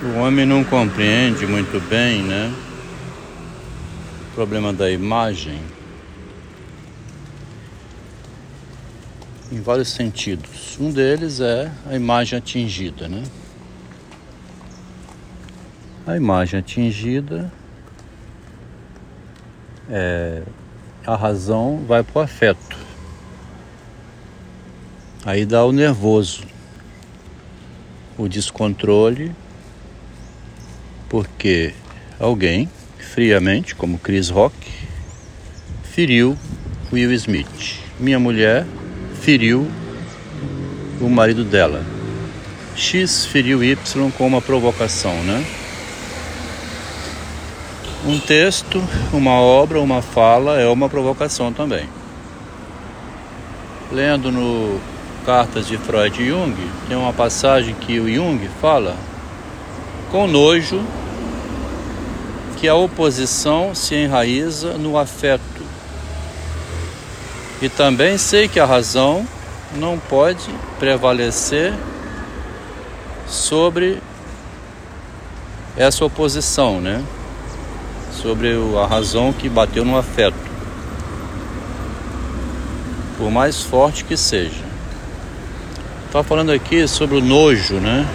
O homem não compreende muito bem, né? O problema da imagem. Em vários sentidos. Um deles é a imagem atingida, né? A imagem atingida é a razão vai para o afeto. Aí dá o nervoso, o descontrole porque alguém, friamente, como Chris Rock, feriu Will Smith. Minha mulher feriu o marido dela. X feriu Y com uma provocação, né? Um texto, uma obra, uma fala é uma provocação também. Lendo no Cartas de Freud e Jung, tem uma passagem que o Jung fala com nojo que a oposição se enraiza no afeto. E também sei que a razão não pode prevalecer sobre essa oposição, né? Sobre a razão que bateu no afeto. Por mais forte que seja. Está falando aqui sobre o nojo, né?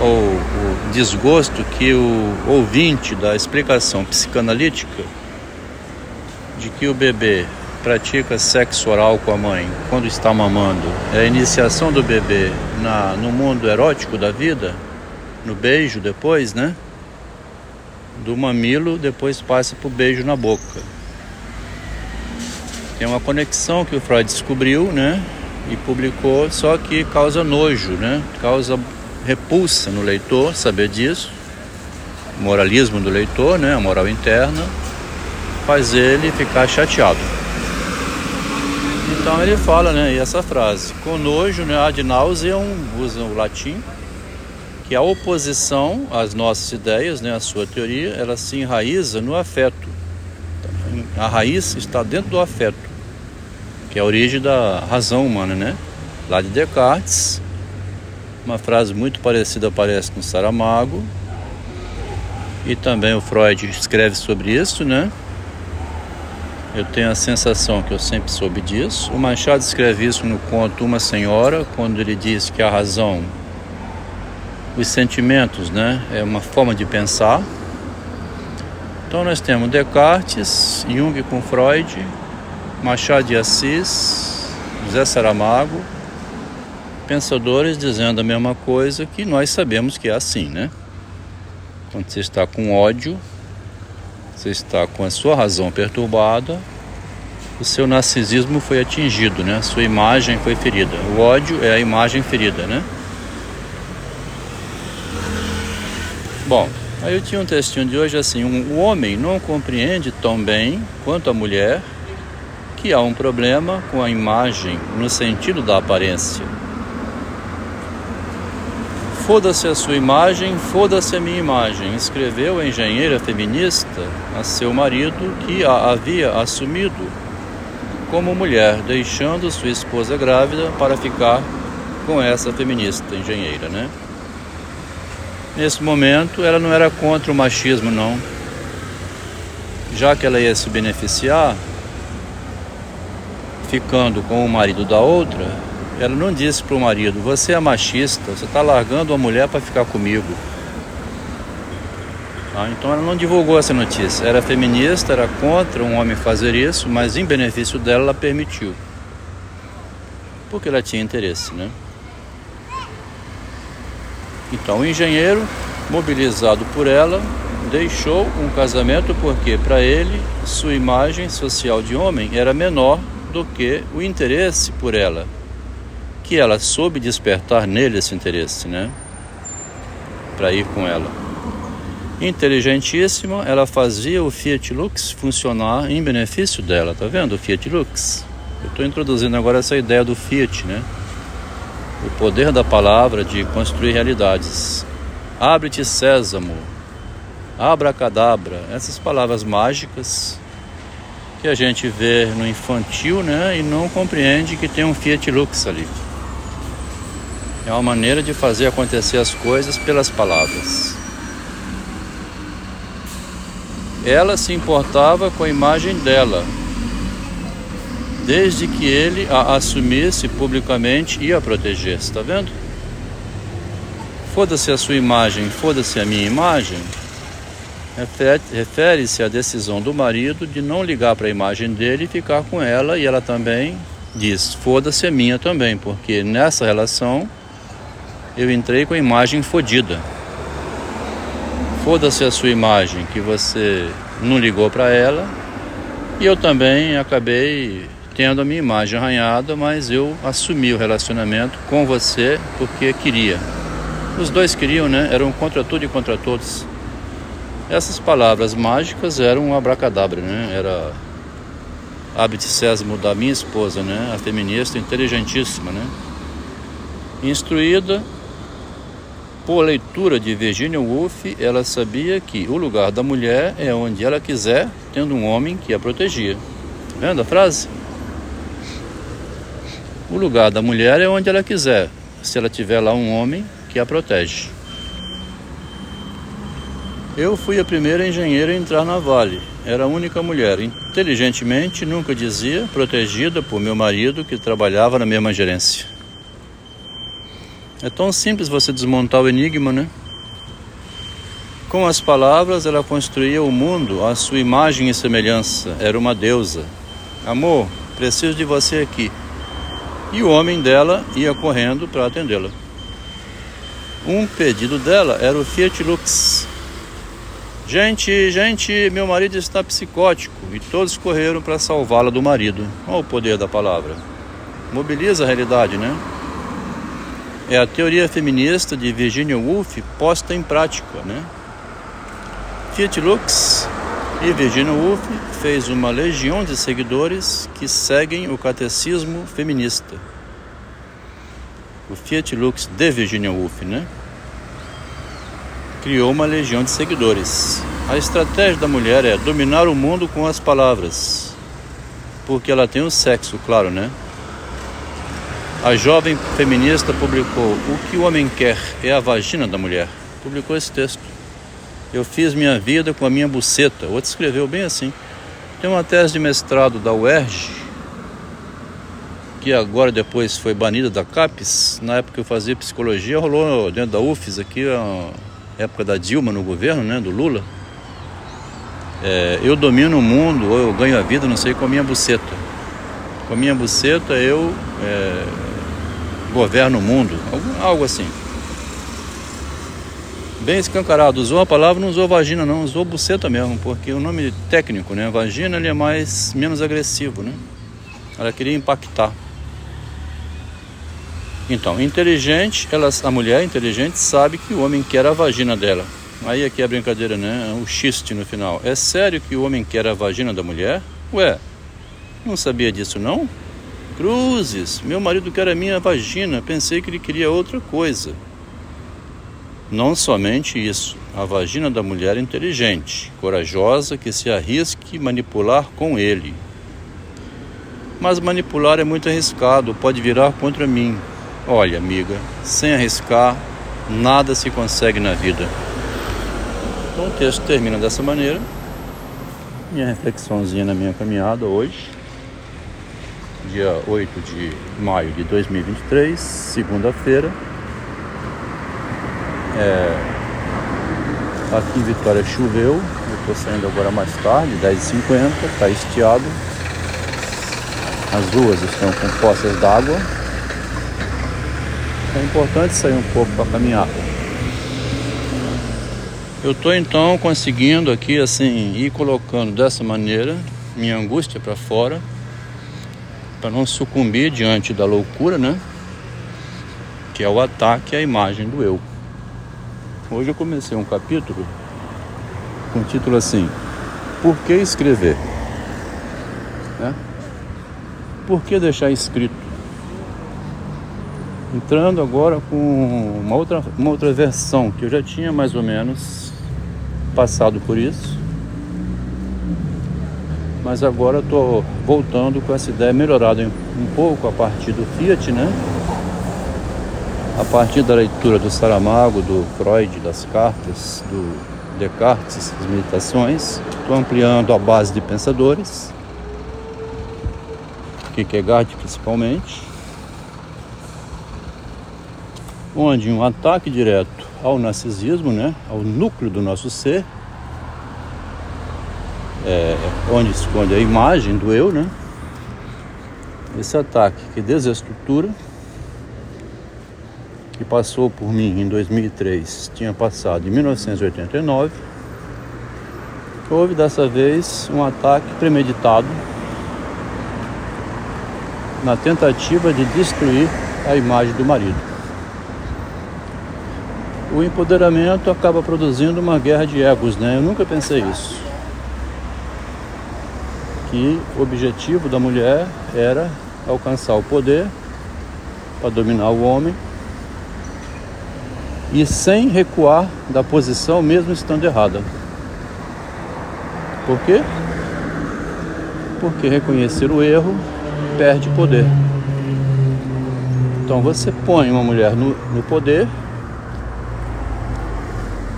Ou o desgosto que o ouvinte da explicação psicanalítica de que o bebê pratica sexo oral com a mãe quando está mamando é a iniciação do bebê na, no mundo erótico da vida, no beijo depois, né? Do mamilo depois passa para o beijo na boca. Tem uma conexão que o Freud descobriu, né? E publicou, só que causa nojo, né? Causa repulsa no leitor saber disso, o moralismo do leitor, né, a moral interna, faz ele ficar chateado. Então ele fala, né, essa frase, com nojo, né, ad nauseam, usa o latim, que a oposição às nossas ideias, né, a sua teoria, ela se enraiza no afeto. A raiz está dentro do afeto, que é a origem da razão humana, né? Lá de Descartes, uma frase muito parecida aparece no Saramago. E também o Freud escreve sobre isso, né? Eu tenho a sensação que eu sempre soube disso. O Machado escreve isso no conto Uma Senhora, quando ele diz que a razão, os sentimentos, né, é uma forma de pensar. Então nós temos Descartes, Jung com Freud, Machado de Assis, José Saramago, pensadores dizendo a mesma coisa que nós sabemos que é assim, né? Quando você está com ódio, você está com a sua razão perturbada, o seu narcisismo foi atingido, né? A sua imagem foi ferida. O ódio é a imagem ferida, né? Bom, aí eu tinha um textinho de hoje assim: um, o homem não compreende tão bem quanto a mulher que há um problema com a imagem no sentido da aparência. Foda-se a sua imagem, foda-se a minha imagem, escreveu a engenheira feminista a seu marido que a havia assumido como mulher, deixando sua esposa grávida para ficar com essa feminista engenheira, né? Nesse momento, ela não era contra o machismo, não. Já que ela ia se beneficiar ficando com o marido da outra, ela não disse para o marido: Você é machista, você está largando a mulher para ficar comigo. Ah, então ela não divulgou essa notícia. Era feminista, era contra um homem fazer isso, mas em benefício dela ela permitiu. Porque ela tinha interesse, né? Então o engenheiro, mobilizado por ela, deixou um casamento porque para ele sua imagem social de homem era menor do que o interesse por ela que ela soube despertar nele esse interesse, né? Para ir com ela. Inteligentíssima, ela fazia o Fiat Lux funcionar em benefício dela, tá vendo? O Fiat Lux. Eu estou introduzindo agora essa ideia do Fiat, né? O poder da palavra de construir realidades. Abre-te sésamo, abracadabra, essas palavras mágicas que a gente vê no infantil, né? E não compreende que tem um Fiat Lux ali. É uma maneira de fazer acontecer as coisas pelas palavras. ela se importava com a imagem dela, desde que ele a assumisse publicamente e a protegesse, está vendo? Foda-se a sua imagem, foda-se a minha imagem. Refere-se à decisão do marido de não ligar para a imagem dele e ficar com ela, e ela também diz: foda-se a minha também, porque nessa relação eu entrei com a imagem fodida. Foda-se a sua imagem que você não ligou para ela, e eu também acabei tendo a minha imagem arranhada, mas eu assumi o relacionamento com você porque queria. Os dois queriam, né? Eram contra tudo e contra todos. Essas palavras mágicas eram um abracadabra, né? Era Abit Sésamo da minha esposa, né? A feminista inteligentíssima, né? Instruída por leitura de Virginia Woolf, ela sabia que o lugar da mulher é onde ela quiser, tendo um homem que a protegia. Vendo a frase? O lugar da mulher é onde ela quiser, se ela tiver lá um homem que a protege. Eu fui a primeira engenheira a entrar na Vale. Era a única mulher. Inteligentemente, nunca dizia, protegida por meu marido que trabalhava na mesma gerência. É tão simples você desmontar o enigma, né? Com as palavras, ela construía o mundo à sua imagem e semelhança. Era uma deusa. Amor, preciso de você aqui. E o homem dela ia correndo para atendê-la. Um pedido dela era o Fiat Lux. Gente, gente, meu marido está psicótico e todos correram para salvá-la do marido. Olha o poder da palavra. Mobiliza a realidade, né? É a teoria feminista de Virginia Woolf posta em prática, né? Fiat Lux e Virginia Woolf fez uma legião de seguidores que seguem o catecismo feminista o Fiat Lux de Virginia Woolf, né? Criou uma legião de seguidores. A estratégia da mulher é dominar o mundo com as palavras, porque ela tem o sexo, claro, né? A jovem feminista publicou O que o homem quer é a vagina da mulher. Publicou esse texto. Eu fiz minha vida com a minha buceta. Outro escreveu bem assim. Tem uma tese de mestrado da UERJ que agora depois foi banida da CAPES, na época que eu fazia psicologia, rolou dentro da UFES aqui, a época da Dilma no governo, né, do Lula. É, eu domino o mundo, ou eu ganho a vida, não sei, com a minha buceta. Com a minha buceta eu é, governo o mundo, algo, assim. Bem escancarado, usou a palavra, não usou vagina não, usou buceta mesmo, porque o nome técnico, né, vagina, ele é mais, menos agressivo, né. Ela queria impactar. Então, inteligente, ela, a mulher inteligente sabe que o homem quer a vagina dela. Aí aqui é a brincadeira, né? O xiste no final. É sério que o homem quer a vagina da mulher? Ué, não sabia disso não? Cruzes, meu marido quer a minha vagina, pensei que ele queria outra coisa. Não somente isso, a vagina da mulher inteligente, corajosa, que se arrisque manipular com ele. Mas manipular é muito arriscado, pode virar contra mim. Olha, amiga, sem arriscar, nada se consegue na vida. Então o texto termina dessa maneira. Minha reflexãozinha na minha caminhada hoje, dia 8 de maio de 2023, segunda-feira. É, aqui em Vitória choveu, eu estou saindo agora mais tarde, 10h50, está estiado. As ruas estão com poças d'água, é importante sair um pouco para caminhar. Eu estou então conseguindo aqui assim ir colocando dessa maneira minha angústia para fora, para não sucumbir diante da loucura, né? Que é o ataque à imagem do eu. Hoje eu comecei um capítulo com o título assim: Por que escrever? Né? Por que deixar escrito? entrando agora com uma outra, uma outra versão que eu já tinha mais ou menos passado por isso. Mas agora estou voltando com essa ideia melhorada um pouco a partir do Fiat, né? A partir da leitura do Saramago, do Freud, das cartas, do Descartes, as meditações. Estou ampliando a base de pensadores, Kierkegaard principalmente, onde um ataque direto ao narcisismo, né, ao núcleo do nosso ser, é, onde esconde a imagem do eu, né? Esse ataque que desestrutura, que passou por mim em 2003, tinha passado em 1989. Houve dessa vez um ataque premeditado na tentativa de destruir a imagem do marido. O empoderamento acaba produzindo uma guerra de egos, né? Eu nunca pensei isso que o objetivo da mulher era alcançar o poder para dominar o homem e sem recuar da posição mesmo estando errada. Por quê? Porque reconhecer o erro perde poder. Então você põe uma mulher no, no poder.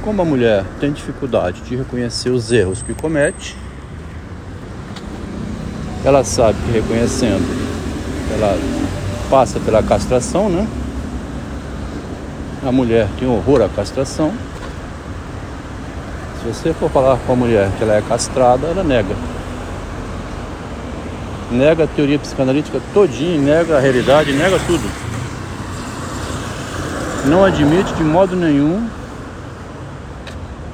Como a mulher tem dificuldade de reconhecer os erros que comete, ela sabe que reconhecendo, ela passa pela castração, né? A mulher tem horror à castração. Se você for falar com a mulher que ela é castrada, ela nega. Nega a teoria psicanalítica todinha, nega a realidade, nega tudo. Não admite de modo nenhum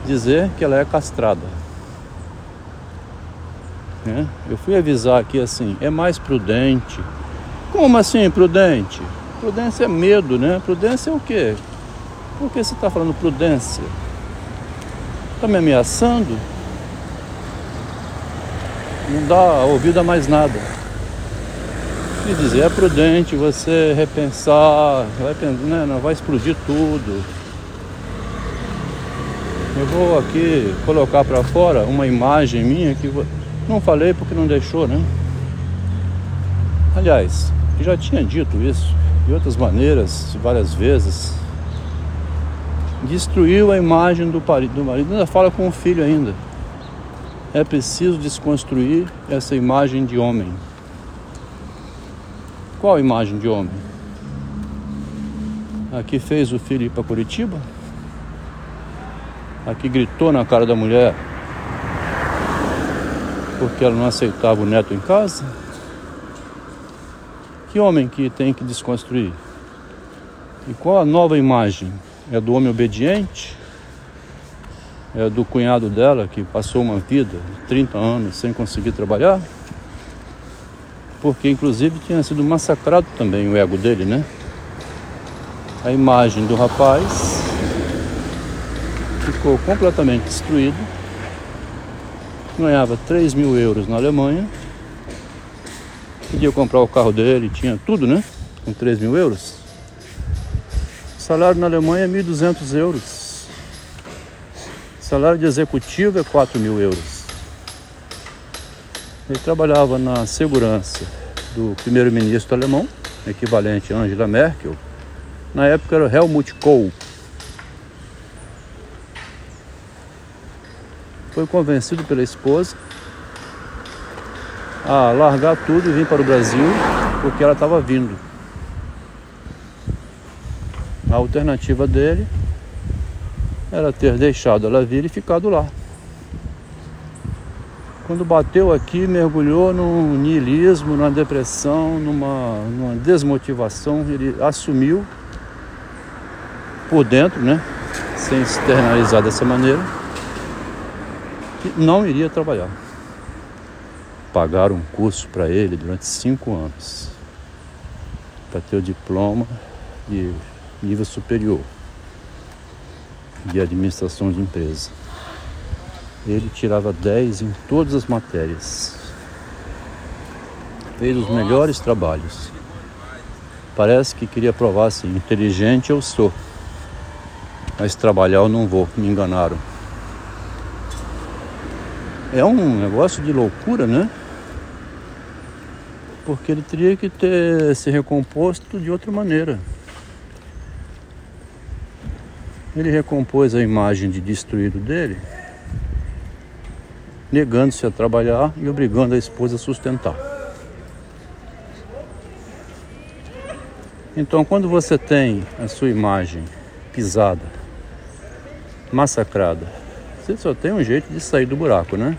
dizer que ela é castrada. Né? Eu fui avisar aqui assim, é mais prudente. Como assim prudente? Prudência é medo, né? Prudência é o quê? Por que você está falando prudência? Está me ameaçando? Não dá ouvido a mais nada. Quer dizer, é prudente você repensar, vai, né, não vai explodir tudo. Eu vou aqui colocar para fora uma imagem minha que não falei porque não deixou, né? Aliás, já tinha dito isso de outras maneiras, várias vezes. Destruiu a imagem do marido, ainda fala com o filho ainda. É preciso desconstruir essa imagem de homem. Qual imagem de homem? Aqui fez o filho ir para Curitiba? Aqui gritou na cara da mulher porque ela não aceitava o neto em casa? Que homem que tem que desconstruir? E qual a nova imagem? É do homem obediente? É do cunhado dela que passou uma vida de 30 anos sem conseguir trabalhar? Porque inclusive tinha sido massacrado também o ego dele, né? A imagem do rapaz ficou completamente destruída ganhava 3 mil euros na Alemanha, podia comprar o carro dele, tinha tudo, né? Com 3 mil euros. O salário na Alemanha é 1.200 euros. O salário de executivo é 4 mil euros. Ele trabalhava na segurança do primeiro-ministro alemão, equivalente a Angela Merkel. Na época era Helmut Kohl. Foi convencido pela esposa a largar tudo e vir para o Brasil porque ela estava vindo. A alternativa dele era ter deixado ela vir e ficado lá. Quando bateu aqui, mergulhou num niilismo, numa depressão, numa, numa desmotivação, ele assumiu por dentro, né? Sem externalizar dessa maneira que não iria trabalhar. Pagaram um curso para ele durante cinco anos para ter o diploma de nível superior de administração de empresa. Ele tirava 10 em todas as matérias. Fez os melhores trabalhos. Parece que queria provar assim, inteligente eu sou. Mas trabalhar eu não vou, me enganaram. É um negócio de loucura, né? Porque ele teria que ter se recomposto de outra maneira. ele recompôs a imagem de destruído dele, negando-se a trabalhar e obrigando a esposa a sustentar. Então, quando você tem a sua imagem pisada, massacrada, você só tem um jeito de sair do buraco, né?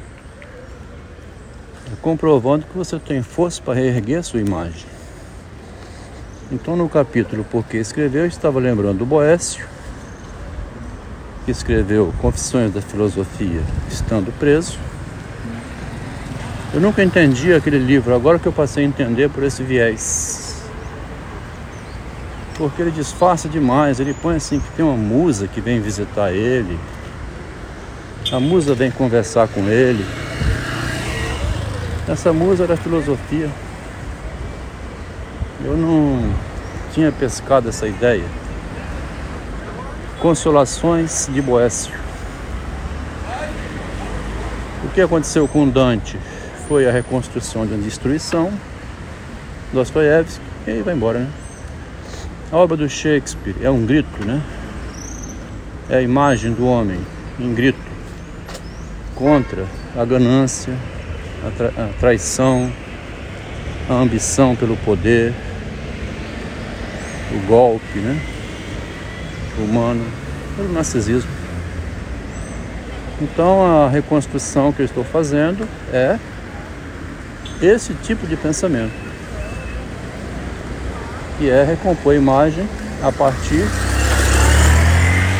Comprovando que você tem força para reerguer a sua imagem. Então, no capítulo Porque Escreveu, eu estava lembrando do Boécio, que escreveu Confissões da Filosofia estando preso. Eu nunca entendi aquele livro, agora que eu passei a entender por esse viés porque ele disfarça demais. Ele põe assim que tem uma musa que vem visitar ele. A musa vem conversar com ele. Essa musa era filosofia. Eu não tinha pescado essa ideia. Consolações de Boécio. O que aconteceu com Dante foi a reconstrução de uma destruição. Dostoiévski, e aí vai embora, né? A obra do Shakespeare é um grito, né? É a imagem do homem em grito contra a ganância, a, tra a traição, a ambição pelo poder, o golpe, né? Humano, o narcisismo. Então a reconstrução que eu estou fazendo é esse tipo de pensamento que é recompor a imagem a partir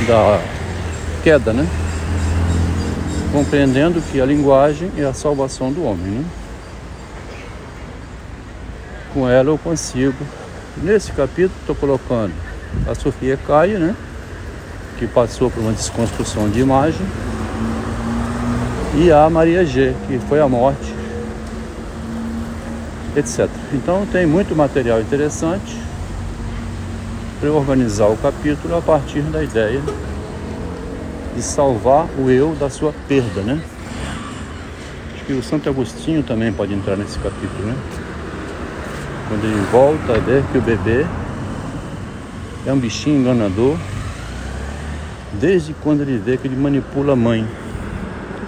da queda, né? Compreendendo que a linguagem é a salvação do homem, né? Com ela eu consigo. Nesse capítulo estou colocando a Sofia Caia, né? Que passou por uma desconstrução de imagem. E a Maria G, que foi a morte, etc. Então tem muito material interessante reorganizar o capítulo a partir da ideia de salvar o eu da sua perda, né? Acho que o Santo Agostinho também pode entrar nesse capítulo, né? Quando ele volta a ver que o bebê é um bichinho enganador, desde quando ele vê que ele manipula a mãe.